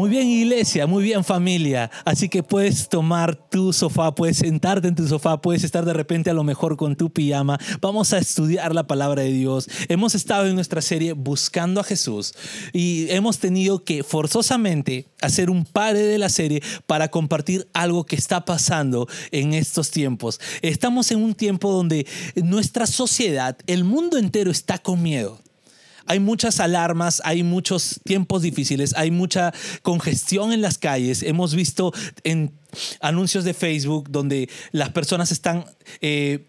Muy bien iglesia, muy bien familia. Así que puedes tomar tu sofá, puedes sentarte en tu sofá, puedes estar de repente a lo mejor con tu pijama. Vamos a estudiar la palabra de Dios. Hemos estado en nuestra serie buscando a Jesús y hemos tenido que forzosamente hacer un padre de la serie para compartir algo que está pasando en estos tiempos. Estamos en un tiempo donde nuestra sociedad, el mundo entero está con miedo hay muchas alarmas, hay muchos tiempos difíciles, hay mucha congestión en las calles. Hemos visto en anuncios de Facebook donde las personas están... Eh,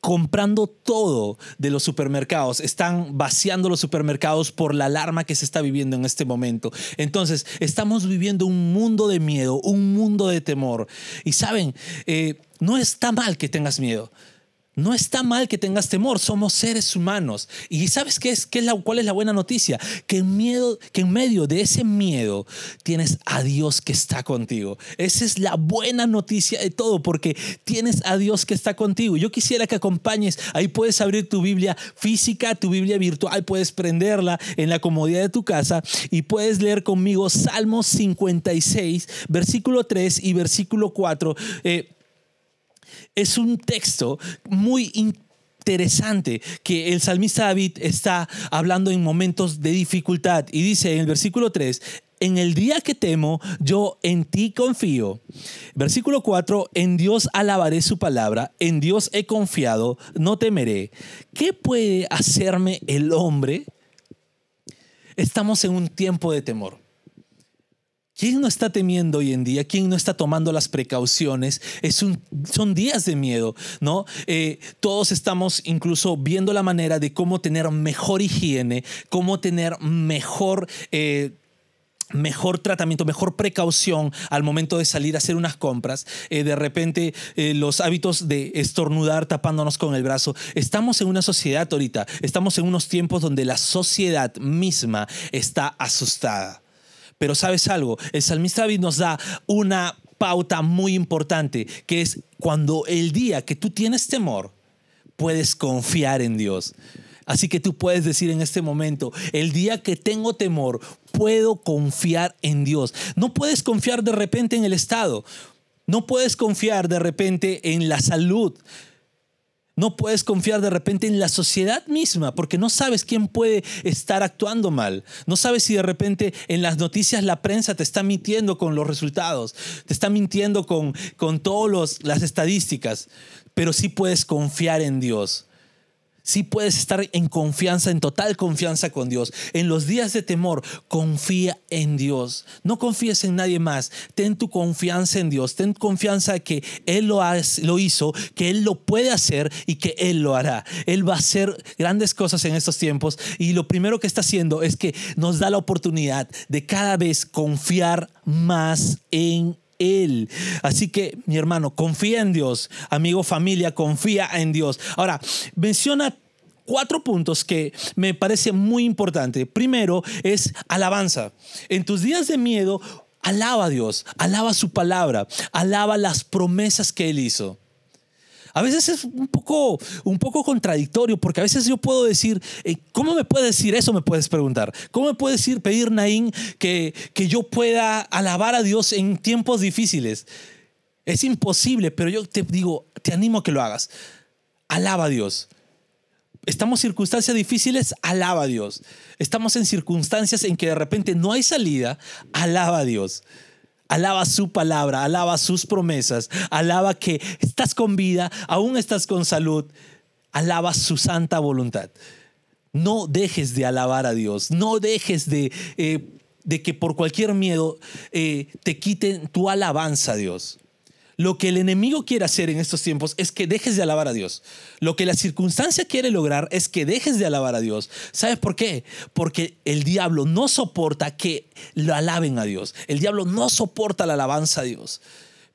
comprando todo de los supermercados, están vaciando los supermercados por la alarma que se está viviendo en este momento. Entonces, estamos viviendo un mundo de miedo, un mundo de temor. Y saben, eh, no está mal que tengas miedo. No está mal que tengas temor, somos seres humanos. Y sabes qué es, qué es la, cuál es la buena noticia? Que en, miedo, que en medio de ese miedo tienes a Dios que está contigo. Esa es la buena noticia de todo, porque tienes a Dios que está contigo. Yo quisiera que acompañes, ahí puedes abrir tu Biblia física, tu Biblia virtual, puedes prenderla en la comodidad de tu casa y puedes leer conmigo Salmos 56, versículo 3 y versículo 4 es un texto muy interesante que el salmista David está hablando en momentos de dificultad y dice en el versículo 3, en el día que temo, yo en ti confío. Versículo 4, en Dios alabaré su palabra, en Dios he confiado, no temeré. ¿Qué puede hacerme el hombre? Estamos en un tiempo de temor. ¿Quién no está temiendo hoy en día? ¿Quién no está tomando las precauciones? Es un, son días de miedo, ¿no? Eh, todos estamos incluso viendo la manera de cómo tener mejor higiene, cómo tener mejor... Eh, mejor tratamiento, mejor precaución al momento de salir a hacer unas compras. Eh, de repente los hábitos de estornudar tapándonos con el brazo. Estamos en una sociedad ahorita, estamos en unos tiempos donde la sociedad misma está asustada. Pero sabes algo, el salmista David nos da una pauta muy importante, que es cuando el día que tú tienes temor, puedes confiar en Dios. Así que tú puedes decir en este momento, el día que tengo temor, puedo confiar en Dios. No puedes confiar de repente en el Estado. No puedes confiar de repente en la salud. No puedes confiar de repente en la sociedad misma porque no sabes quién puede estar actuando mal. No sabes si de repente en las noticias la prensa te está mintiendo con los resultados, te está mintiendo con, con todas las estadísticas, pero sí puedes confiar en Dios. Sí puedes estar en confianza, en total confianza con Dios. En los días de temor, confía en Dios. No confíes en nadie más. Ten tu confianza en Dios. Ten confianza que Él lo, lo hizo, que Él lo puede hacer y que Él lo hará. Él va a hacer grandes cosas en estos tiempos y lo primero que está haciendo es que nos da la oportunidad de cada vez confiar más en él. Así que, mi hermano, confía en Dios. Amigo, familia, confía en Dios. Ahora, menciona cuatro puntos que me parece muy importante. Primero es alabanza. En tus días de miedo, alaba a Dios, alaba su palabra, alaba las promesas que Él hizo. A veces es un poco, un poco contradictorio porque a veces yo puedo decir, eh, ¿cómo me puede decir eso? Me puedes preguntar. ¿Cómo me puede decir, pedir Naín, que, que yo pueda alabar a Dios en tiempos difíciles? Es imposible, pero yo te digo, te animo a que lo hagas. Alaba a Dios. Estamos en circunstancias difíciles, alaba a Dios. Estamos en circunstancias en que de repente no hay salida, alaba a Dios. Alaba su palabra, alaba sus promesas, alaba que estás con vida, aún estás con salud, alaba su santa voluntad. No dejes de alabar a Dios, no dejes de, eh, de que por cualquier miedo eh, te quiten tu alabanza a Dios. Lo que el enemigo quiere hacer en estos tiempos es que dejes de alabar a Dios. Lo que la circunstancia quiere lograr es que dejes de alabar a Dios. ¿Sabes por qué? Porque el diablo no soporta que lo alaben a Dios. El diablo no soporta la alabanza a Dios.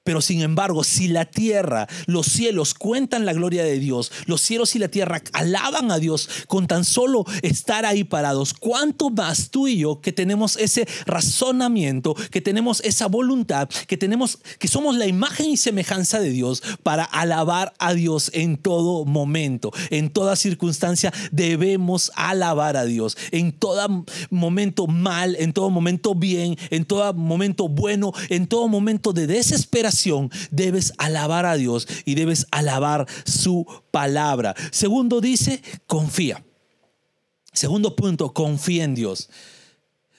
Pero sin embargo, si la tierra, los cielos cuentan la gloria de Dios, los cielos y la tierra alaban a Dios con tan solo estar ahí parados, ¿cuánto más tú y yo que tenemos ese razonamiento, que tenemos esa voluntad, que tenemos que somos la imagen y semejanza de Dios para alabar a Dios en todo momento, en toda circunstancia debemos alabar a Dios, en todo momento mal, en todo momento bien, en todo momento bueno, en todo momento de desesperación debes alabar a Dios y debes alabar su palabra. Segundo dice, confía. Segundo punto, confía en Dios.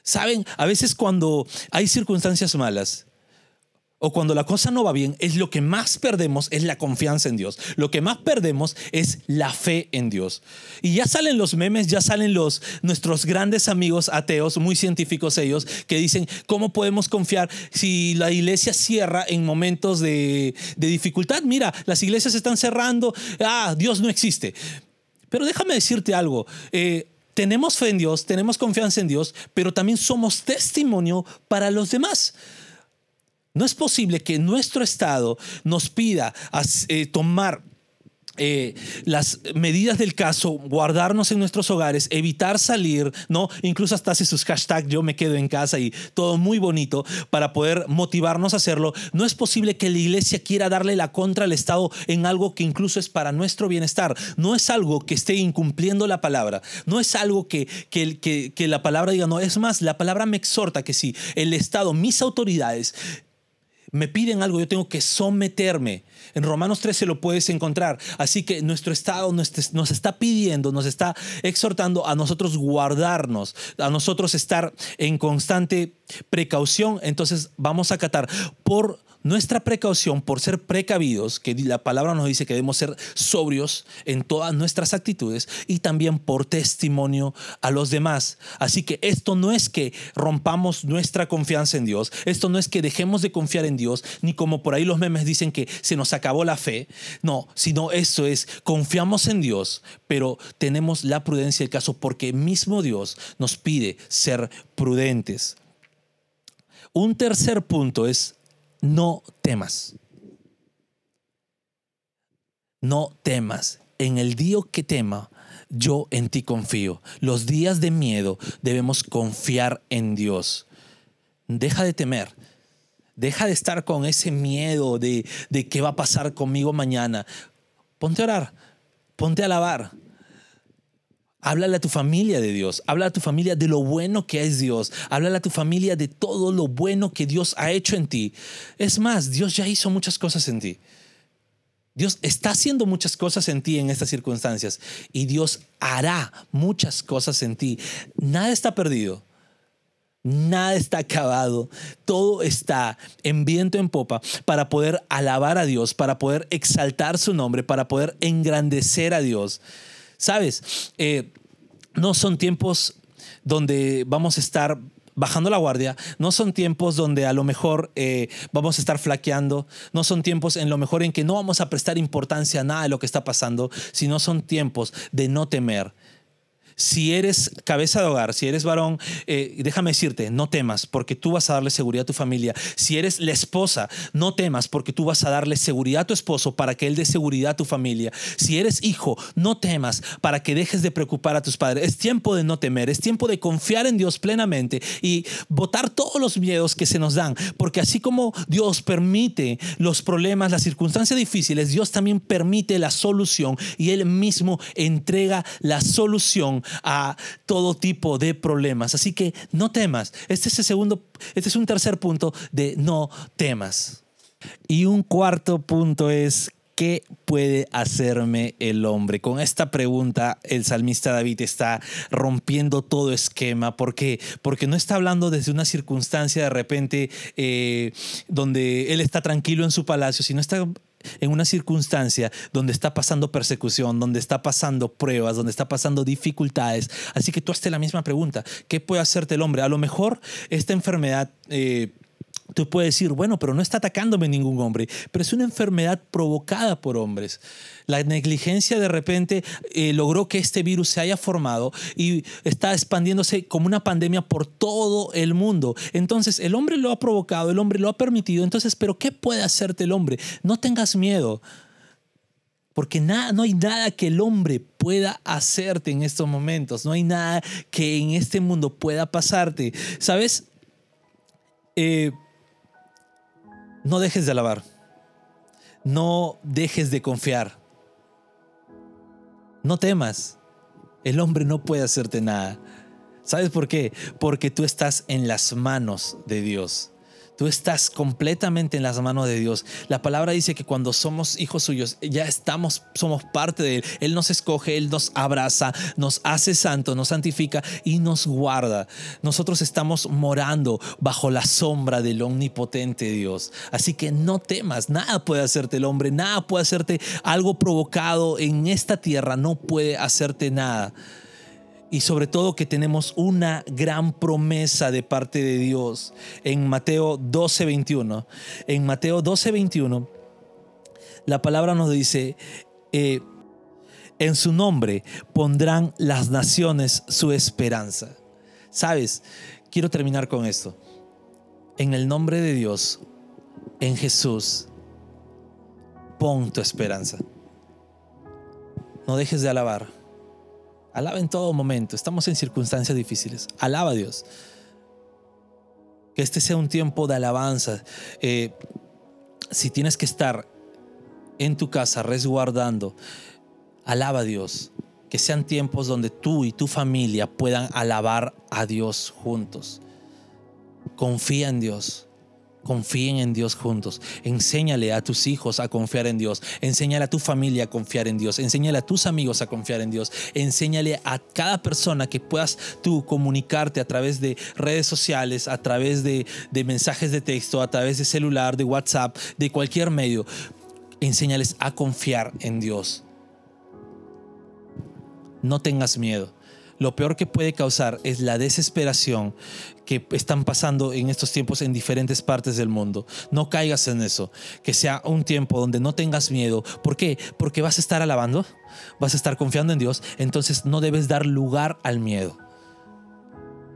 Saben, a veces cuando hay circunstancias malas, o cuando la cosa no va bien, es lo que más perdemos es la confianza en Dios. Lo que más perdemos es la fe en Dios. Y ya salen los memes, ya salen los nuestros grandes amigos ateos, muy científicos ellos, que dicen, ¿cómo podemos confiar si la iglesia cierra en momentos de, dificultad? Mira, las iglesias están cerrando, ah, Dios no existe. Pero déjame decirte algo. Eh, tenemos fe en Dios, tenemos confianza en Dios, pero también somos testimonio para los demás. No es posible que nuestro Estado nos pida eh, tomar eh, las medidas del caso, guardarnos en nuestros hogares, evitar salir, ¿no? Incluso hasta hace sus hashtags, yo me quedo en casa y todo muy bonito para poder motivarnos a hacerlo. No es posible que la iglesia quiera darle la contra al Estado en algo que incluso es para nuestro bienestar. No es algo que esté incumpliendo la palabra. No es algo que, que, que, la palabra diga, no. Es más, la palabra me exhorta que si el Estado, mis autoridades, me piden algo, yo tengo que someterme. En Romanos 13 lo puedes encontrar. Así que nuestro Estado nos está pidiendo, nos está exhortando a nosotros guardarnos, a nosotros estar en constante precaución. Entonces vamos a acatar por nuestra precaución por ser precavidos, que la palabra nos dice que debemos ser sobrios en todas nuestras actitudes y también por testimonio a los demás. Así que esto no es que rompamos nuestra confianza en Dios, esto no es que dejemos de confiar en Dios, ni como por ahí los memes dicen que se nos acabó la fe, no, sino eso es, confiamos en Dios, pero tenemos la prudencia del caso porque mismo Dios nos pide ser prudentes. Un tercer punto es no temas. No temas. En el día que tema, yo en ti confío. Los días de miedo debemos confiar en Dios. Deja de temer. Deja de estar con ese miedo de, de qué va a pasar conmigo mañana. Ponte a orar. Ponte a alabar. Háblale a tu familia de Dios, habla a tu familia de lo bueno que es Dios, háblale a tu familia de todo lo bueno que Dios ha hecho en ti. Es más, Dios ya hizo muchas cosas en ti. Dios está haciendo muchas cosas en ti en estas circunstancias y Dios hará muchas cosas en ti. Nada está perdido. Nada está acabado, todo está en viento en popa para poder alabar a Dios, para poder exaltar su nombre, para poder engrandecer a Dios. Sabes, eh, no son tiempos donde vamos a estar bajando la guardia, no son tiempos donde a lo mejor eh, vamos a estar flaqueando, no son tiempos en lo mejor en que no vamos a prestar importancia a nada de lo que está pasando, sino son tiempos de no temer, si eres cabeza de hogar, si eres varón, eh, déjame decirte, no temas porque tú vas a darle seguridad a tu familia. Si eres la esposa, no temas porque tú vas a darle seguridad a tu esposo para que él dé seguridad a tu familia. Si eres hijo, no temas para que dejes de preocupar a tus padres. Es tiempo de no temer, es tiempo de confiar en Dios plenamente y botar todos los miedos que se nos dan, porque así como Dios permite los problemas, las circunstancias difíciles, Dios también permite la solución y Él mismo entrega la solución a todo tipo de problemas. Así que no temas. Este es el segundo, este es un tercer punto de no temas. Y un cuarto punto es ¿qué puede hacerme el hombre? Con esta pregunta, el salmista David está rompiendo todo esquema. ¿Por qué? Porque no está hablando desde una circunstancia de repente eh, donde él está tranquilo en su palacio, sino está en una circunstancia donde está pasando persecución, donde está pasando pruebas, donde está pasando dificultades. Así que tú hazte la misma pregunta, ¿qué puede hacerte el hombre? A lo mejor esta enfermedad... Eh, Tú puedes decir, bueno, pero no está atacándome ningún hombre, pero es una enfermedad provocada por hombres. La negligencia de repente eh, logró que este virus se haya formado y está expandiéndose como una pandemia por todo el mundo. Entonces el hombre lo ha provocado, el hombre lo ha permitido. Entonces, pero ¿qué puede hacerte el hombre? No tengas miedo. Porque nada, no hay nada que el hombre pueda hacerte en estos momentos. No hay nada que en este mundo pueda pasarte. ¿Sabes? Eh, no dejes de alabar. No dejes de confiar. No temas. El hombre no puede hacerte nada. ¿Sabes por qué? Porque tú estás en las manos de Dios. Tú estás completamente en las manos de Dios. La palabra dice que cuando somos hijos suyos, ya estamos, somos parte de Él. Él nos escoge, Él nos abraza, nos hace santo, nos santifica y nos guarda. Nosotros estamos morando bajo la sombra del omnipotente Dios. Así que no temas, nada puede hacerte el hombre, nada puede hacerte algo provocado en esta tierra, no puede hacerte nada y sobre todo que tenemos una gran promesa de parte de Dios en Mateo 12:21. En Mateo 12:21 la palabra nos dice, eh, en su nombre pondrán las naciones su esperanza. Sabes, quiero terminar con esto. En el nombre de Dios, en Jesús, pon tu esperanza. No dejes de alabar Alaba en todo momento. Estamos en circunstancias difíciles. Alaba a Dios. Que este sea un tiempo de alabanza. Eh, si tienes que estar en tu casa resguardando, alaba a Dios. Que sean tiempos donde tú y tu familia puedan alabar a Dios juntos. Confía en Dios. Confíen en Dios juntos. Enséñale a tus hijos a confiar en Dios. Enséñale a tu familia a confiar en Dios. Enséñale a tus amigos a confiar en Dios. Enséñale a cada persona que puedas tú comunicarte a través de redes sociales, a través de, mensajes de texto, a través de celular, de WhatsApp, de cualquier medio. Enséñales a confiar en Dios. No tengas miedo lo peor que puede causar es la desesperación que están pasando en estos tiempos en diferentes partes del mundo. No caigas en eso. Que sea un tiempo donde no tengas miedo. ¿Por qué? Porque vas a estar alabando, vas a estar confiando en Dios. Entonces no debes dar lugar al miedo.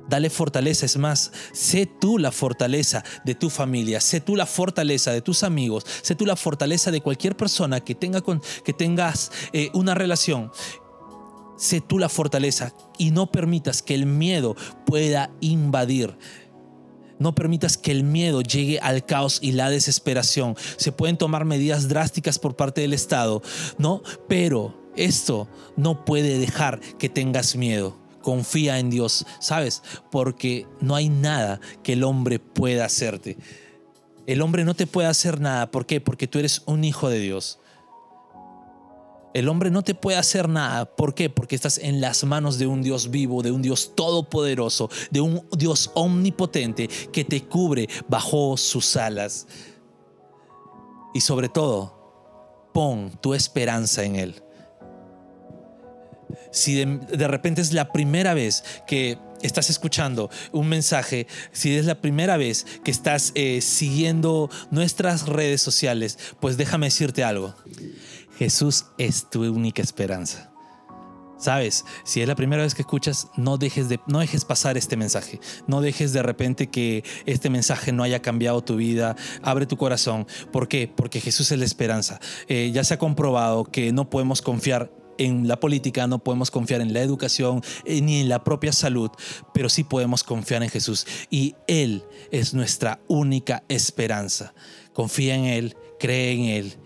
Dale fortaleza, es más, sé tú la fortaleza de tu familia, sé tú la fortaleza de tus amigos, sé tú la fortaleza de cualquier persona que, tenga que tengas eh, una relación sé tú la fortaleza y no permitas que el miedo pueda invadir. No permitas que el miedo llegue al caos y la desesperación. Se pueden tomar medidas drásticas por parte del Estado, ¿no? Pero esto no puede dejar que tengas miedo. Confía en Dios, ¿sabes? Porque no hay nada que el hombre pueda hacerte. El hombre no te puede hacer nada. ¿Por qué? Porque tú eres un hijo de Dios. El hombre no te puede hacer nada. ¿Por qué? Porque estás en las manos de un Dios vivo, de un Dios todopoderoso, de un Dios omnipotente que te cubre bajo sus alas. Y sobre todo, pon tu esperanza en Él. Si de, repente es la primera vez que estás escuchando un mensaje, si es la primera vez que estás eh, siguiendo nuestras redes sociales, pues déjame decirte algo. Jesús es tu única esperanza. Sabes, si es la primera vez que escuchas, no dejes, de, no dejes pasar este mensaje. No dejes de repente que este mensaje no haya cambiado tu vida. Abre tu corazón. ¿Por qué? Porque Jesús es la esperanza. Eh, ya se ha comprobado que no podemos confiar en la política, no podemos confiar en la educación eh, ni en la propia salud, pero sí podemos confiar en Jesús. Y Él es nuestra única esperanza. Confía en Él, cree en Él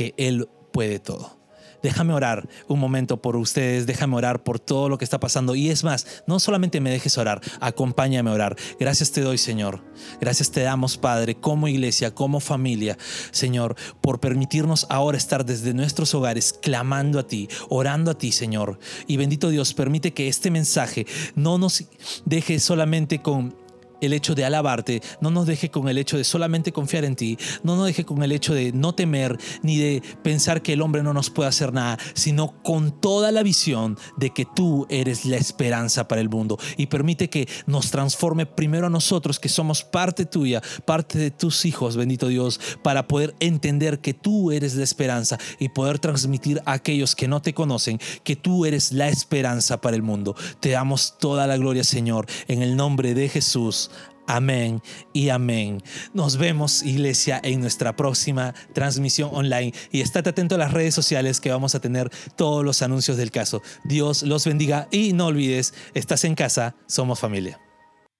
que Él puede todo. Déjame orar un momento por ustedes, déjame orar por todo lo que está pasando. Y es más, no solamente me dejes orar, acompáñame a orar. Gracias te doy, Señor. Gracias te damos, Padre, como iglesia, como familia, Señor, por permitirnos ahora estar desde nuestros hogares clamando a ti, orando a ti, Señor. Y bendito Dios, permite que este mensaje no nos deje solamente con el hecho de alabarte, no nos deje con el hecho de solamente confiar en ti, no nos deje con el hecho de no temer ni de pensar que el hombre no nos puede hacer nada, sino con toda la visión de que tú eres la esperanza para el mundo y permite que nos transforme primero a nosotros que somos parte tuya, parte de tus hijos, bendito Dios, para poder entender que tú eres la esperanza y poder transmitir a aquellos que no te conocen que tú eres la esperanza para el mundo. Te damos toda la gloria, Señor, en el nombre de Jesús. Amén y amén. Nos vemos, iglesia, en nuestra próxima transmisión online. Y estate atento a las redes sociales que vamos a tener todos los anuncios del caso. Dios los bendiga y no olvides, estás en casa, somos familia.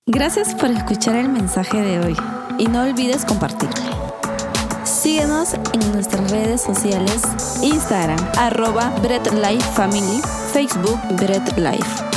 Gracias por escuchar el mensaje de hoy y no olvides compartirlo. Síguenos en nuestras redes sociales, Instagram, arroba Bread Life Family, Facebook Bread Life.